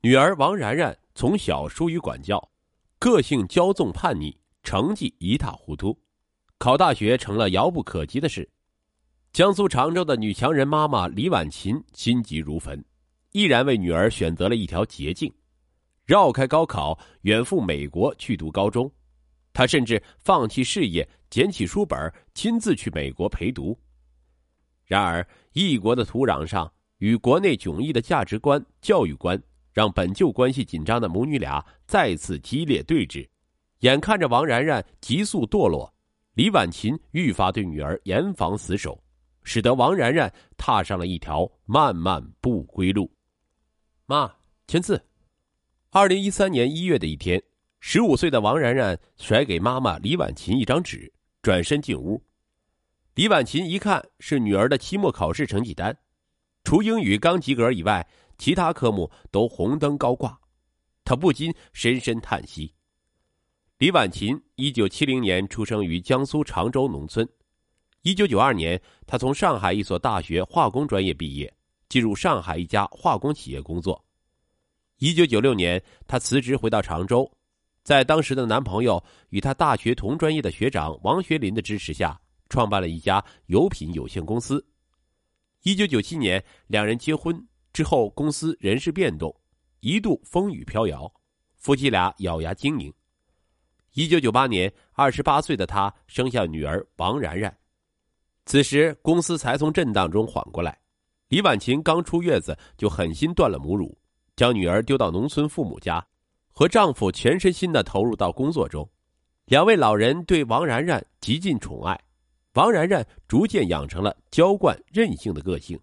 女儿王然然从小疏于管教，个性骄纵叛逆，成绩一塌糊涂，考大学成了遥不可及的事。江苏常州的女强人妈妈李婉琴心急如焚，毅然为女儿选择了一条捷径，绕开高考，远赴美国去读高中。她甚至放弃事业，捡起书本，亲自去美国陪读。然而，异国的土壤上，与国内迥异的价值观、教育观，让本就关系紧张的母女俩再次激烈对峙。眼看着王然然急速堕落，李婉琴愈发对女儿严防死守。使得王然然踏上了一条漫漫不归路。妈，签字。二零一三年一月的一天，十五岁的王然然甩给妈妈李婉琴一张纸，转身进屋。李婉琴一看是女儿的期末考试成绩单，除英语刚及格以外，其他科目都红灯高挂，他不禁深深叹息。李婉琴一九七零年出生于江苏常州农村。一九九二年，他从上海一所大学化工专业毕业，进入上海一家化工企业工作。一九九六年，他辞职回到常州，在当时的男朋友与他大学同专业的学长王学林的支持下，创办了一家油品有限公司。一九九七年，两人结婚之后，公司人事变动，一度风雨飘摇，夫妻俩咬牙经营。一九九八年，二十八岁的他生下女儿王然然。此时，公司才从震荡中缓过来。李婉琴刚出月子，就狠心断了母乳，将女儿丢到农村父母家，和丈夫全身心的投入到工作中。两位老人对王然然极尽宠爱，王然然逐渐养成了娇惯任性的个性。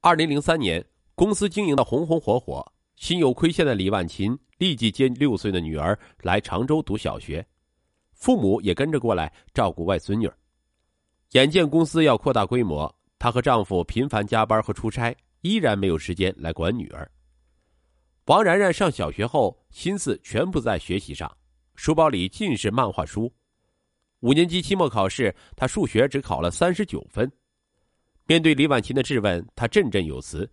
二零零三年，公司经营的红红火火，心有亏欠的李万琴立即接六岁的女儿来常州读小学，父母也跟着过来照顾外孙女。眼见公司要扩大规模，她和丈夫频繁加班和出差，依然没有时间来管女儿。王然然上小学后，心思全部在学习上，书包里尽是漫画书。五年级期末考试，他数学只考了三十九分。面对李婉琴的质问，他振振有词：“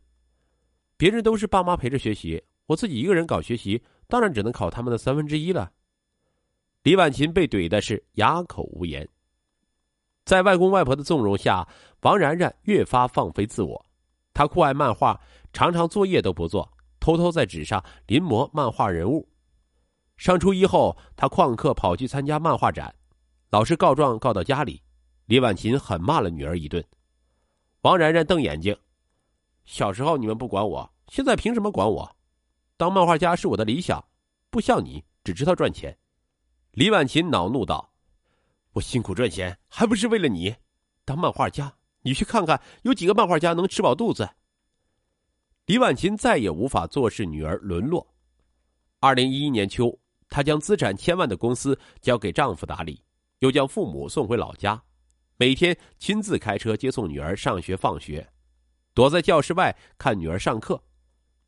别人都是爸妈陪着学习，我自己一个人搞学习，当然只能考他们的三分之一了。”李婉琴被怼的是哑口无言。在外公外婆的纵容下，王然然越发放飞自我。她酷爱漫画，常常作业都不做，偷偷在纸上临摹漫画人物。上初一后，她旷课跑去参加漫画展，老师告状告到家里，李婉琴狠骂了女儿一顿。王然然瞪眼睛：“小时候你们不管我，现在凭什么管我？当漫画家是我的理想，不像你只知道赚钱。”李婉琴恼怒道。我辛苦赚钱，还不是为了你？当漫画家，你去看看，有几个漫画家能吃饱肚子？李婉琴再也无法坐视女儿沦落。二零一一年秋，她将资产千万的公司交给丈夫打理，又将父母送回老家，每天亲自开车接送女儿上学放学，躲在教室外看女儿上课，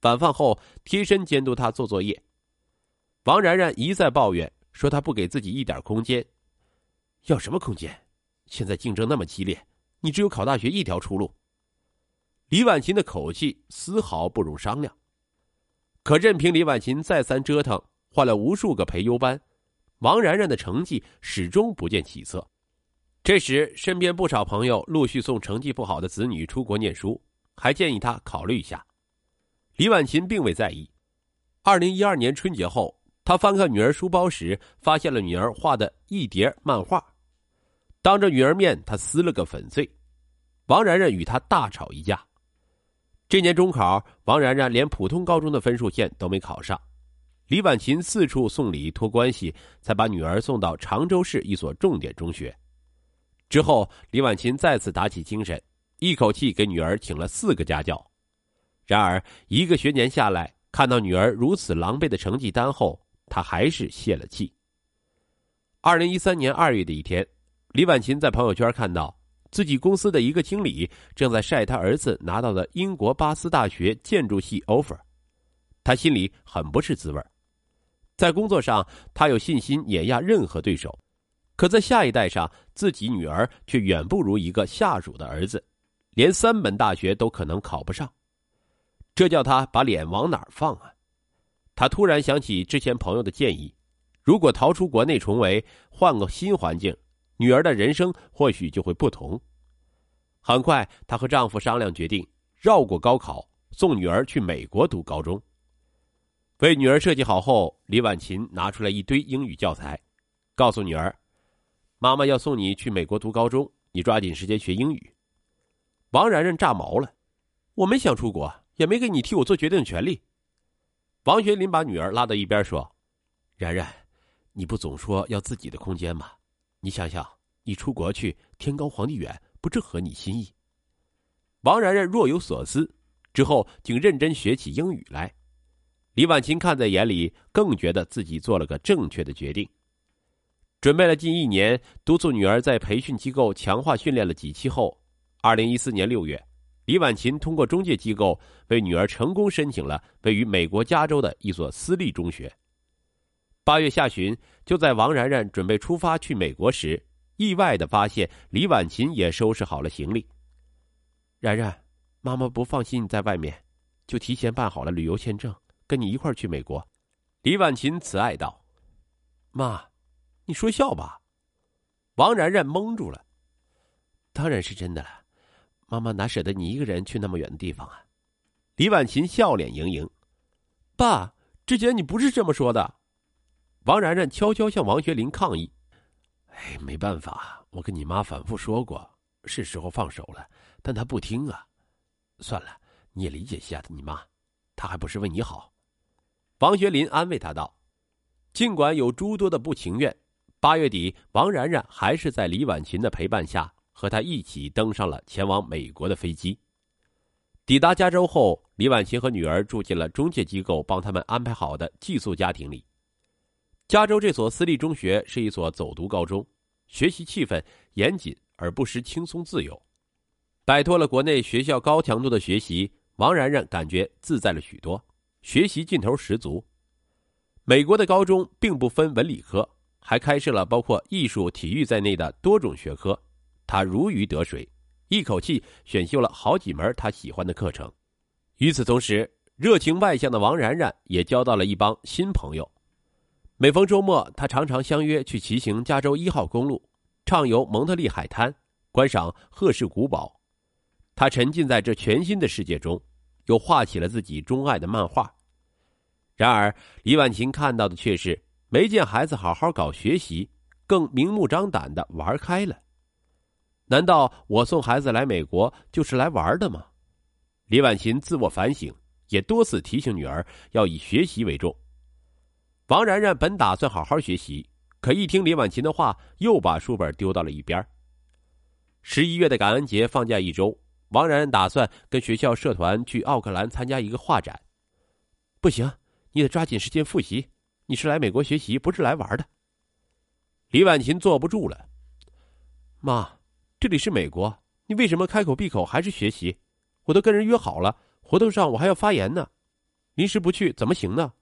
晚饭后贴身监督她做作业。王然然一再抱怨说，她不给自己一点空间。要什么空间？现在竞争那么激烈，你只有考大学一条出路。李婉琴的口气丝毫不容商量。可任凭李婉琴再三折腾，换了无数个培优班，王然然的成绩始终不见起色。这时，身边不少朋友陆续送成绩不好的子女出国念书，还建议他考虑一下。李婉琴并未在意。二零一二年春节后，他翻看女儿书包时，发现了女儿画的一叠漫画。当着女儿面，他撕了个粉碎。王然然与他大吵一架。这年中考，王然然连普通高中的分数线都没考上。李婉琴四处送礼托关系，才把女儿送到常州市一所重点中学。之后，李婉琴再次打起精神，一口气给女儿请了四个家教。然而，一个学年下来，看到女儿如此狼狈的成绩单后，他还是泄了气。二零一三年二月的一天。李婉琴在朋友圈看到自己公司的一个经理正在晒他儿子拿到的英国巴斯大学建筑系 offer，他心里很不是滋味在工作上，他有信心碾压任何对手；可在下一代上，自己女儿却远不如一个下属的儿子，连三本大学都可能考不上。这叫他把脸往哪儿放啊？他突然想起之前朋友的建议：如果逃出国内重围，换个新环境，女儿的人生或许就会不同。很快，她和丈夫商量决定，绕过高考，送女儿去美国读高中。为女儿设计好后，李婉琴拿出来一堆英语教材，告诉女儿：“妈妈要送你去美国读高中，你抓紧时间学英语。”王然然炸毛了：“我没想出国，也没给你替我做决定的权利。”王学林把女儿拉到一边说：“然然，你不总说要自己的空间吗？你想想，你出国去，天高皇帝远。”不正合你心意。王然然若有所思，之后竟认真学起英语来。李婉琴看在眼里，更觉得自己做了个正确的决定。准备了近一年，督促女儿在培训机构强化训练了几期后，二零一四年六月，李婉琴通过中介机构为女儿成功申请了位于美国加州的一所私立中学。八月下旬，就在王然然准备出发去美国时。意外的发现，李婉琴也收拾好了行李。然然，妈妈不放心你在外面，就提前办好了旅游签证，跟你一块去美国。李婉琴慈爱道：“妈，你说笑吧？”王然然蒙住了。当然是真的了，妈妈哪舍得你一个人去那么远的地方啊？李婉琴笑脸盈盈。爸，之前你不是这么说的。王然然悄悄向王学林抗议。哎，没办法，我跟你妈反复说过，是时候放手了，但她不听啊。算了，你也理解一下你妈，她还不是为你好。王学林安慰他道：“尽管有诸多的不情愿，八月底，王然然还是在李婉琴的陪伴下，和他一起登上了前往美国的飞机。抵达加州后，李婉琴和女儿住进了中介机构帮他们安排好的寄宿家庭里。”加州这所私立中学是一所走读高中，学习气氛严谨而不失轻松自由。摆脱了国内学校高强度的学习，王然然感觉自在了许多，学习劲头十足。美国的高中并不分文理科，还开设了包括艺术、体育在内的多种学科，他如鱼得水，一口气选修了好几门他喜欢的课程。与此同时，热情外向的王然然也交到了一帮新朋友。每逢周末，他常常相约去骑行加州一号公路，畅游蒙特利海滩，观赏赫氏古堡。他沉浸在这全新的世界中，又画起了自己钟爱的漫画。然而，李婉琴看到的却是没见孩子好好搞学习，更明目张胆的玩开了。难道我送孩子来美国就是来玩的吗？李婉琴自我反省，也多次提醒女儿要以学习为重。王然然本打算好好学习，可一听李婉琴的话，又把书本丢到了一边。十一月的感恩节放假一周，王然然打算跟学校社团去奥克兰参加一个画展。不行，你得抓紧时间复习。你是来美国学习，不是来玩的。李婉琴坐不住了，妈，这里是美国，你为什么开口闭口还是学习？我都跟人约好了，活动上我还要发言呢，临时不去怎么行呢？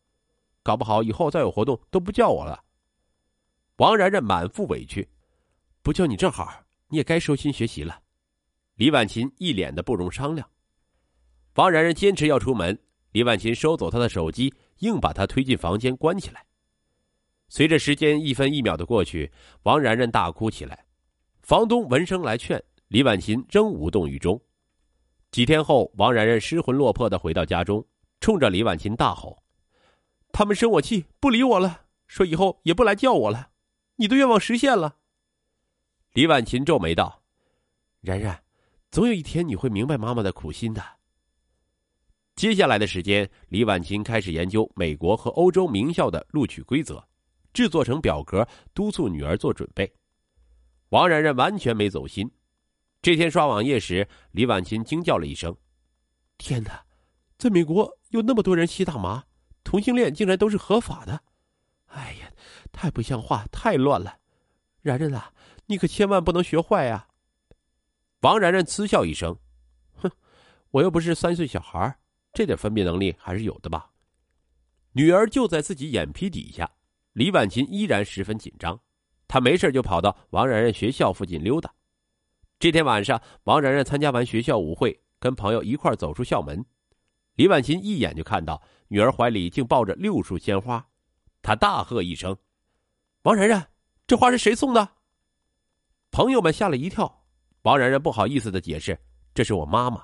搞不好以后再有活动都不叫我了。王然然满腹委屈，不叫你正好，你也该收心学习了。李婉琴一脸的不容商量。王然然坚持要出门，李婉琴收走他的手机，硬把他推进房间关起来。随着时间一分一秒的过去，王然然大哭起来。房东闻声来劝，李婉琴仍无动于衷。几天后，王然然失魂落魄的回到家中，冲着李婉琴大吼。他们生我气，不理我了，说以后也不来叫我了。你的愿望实现了。李婉琴皱眉道：“然然，总有一天你会明白妈妈的苦心的。”接下来的时间，李婉琴开始研究美国和欧洲名校的录取规则，制作成表格，督促女儿做准备。王然然完全没走心。这天刷网页时，李婉琴惊叫了一声：“天哪，在美国有那么多人吸大麻！”同性恋竟然都是合法的，哎呀，太不像话，太乱了！然然啊，你可千万不能学坏呀！王然然嗤笑一声哼我又不是三岁小孩这点分辨能力还是有的吧。女儿就在自己眼皮底下李婉琴依然十分紧张她没事就跑到王然然学校附近溜达。这天晚上王然然参加完学校舞会跟朋友一块走出校门李婉琴一眼就看到女儿怀里竟抱着六束鲜花她大喝一声王然然这花是谁送的？朋友们吓了一跳陶然然不好意思的解释这是我妈妈。